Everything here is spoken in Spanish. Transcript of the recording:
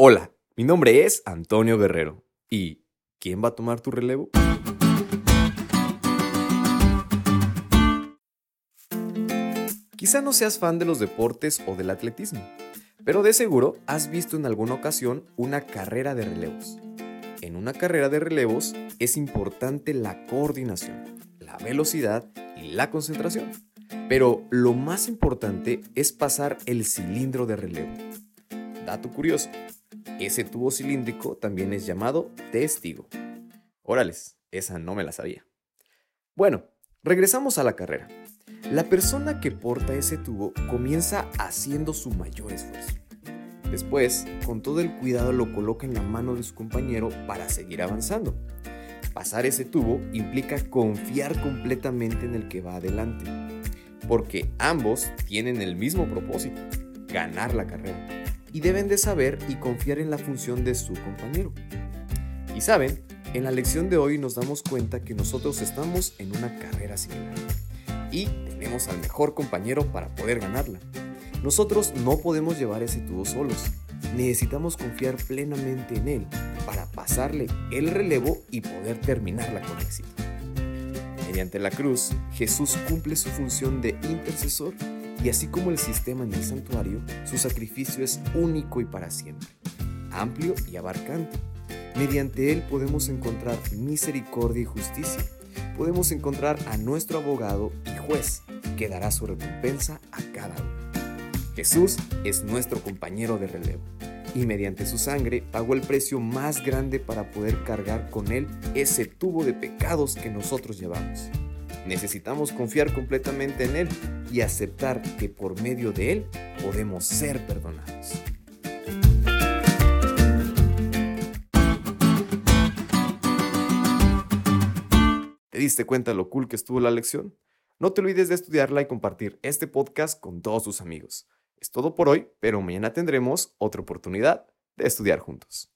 Hola, mi nombre es Antonio Guerrero. ¿Y quién va a tomar tu relevo? Quizá no seas fan de los deportes o del atletismo, pero de seguro has visto en alguna ocasión una carrera de relevos. En una carrera de relevos es importante la coordinación, la velocidad y la concentración. Pero lo más importante es pasar el cilindro de relevo. Dato curioso, ese tubo cilíndrico también es llamado testigo. Órales, esa no me la sabía. Bueno, regresamos a la carrera. La persona que porta ese tubo comienza haciendo su mayor esfuerzo. Después, con todo el cuidado lo coloca en la mano de su compañero para seguir avanzando. Pasar ese tubo implica confiar completamente en el que va adelante, porque ambos tienen el mismo propósito, ganar la carrera, y deben de saber y confiar en la función de su compañero. Y saben, en la lección de hoy nos damos cuenta que nosotros estamos en una carrera similar y tenemos al mejor compañero para poder ganarla. Nosotros no podemos llevar ese tubo solos. Necesitamos confiar plenamente en él para pasarle el relevo y poder terminarla con éxito. Mediante la cruz, Jesús cumple su función de intercesor y así como el sistema en el santuario, su sacrificio es único y para siempre, amplio y abarcante. Mediante él podemos encontrar misericordia y justicia podemos encontrar a nuestro abogado y juez, que dará su recompensa a cada uno. Jesús es nuestro compañero de relevo y mediante su sangre pagó el precio más grande para poder cargar con él ese tubo de pecados que nosotros llevamos. Necesitamos confiar completamente en Él y aceptar que por medio de Él podemos ser perdonados. ¿Te diste cuenta lo cool que estuvo la lección? No te olvides de estudiarla y compartir este podcast con todos tus amigos. Es todo por hoy, pero mañana tendremos otra oportunidad de estudiar juntos.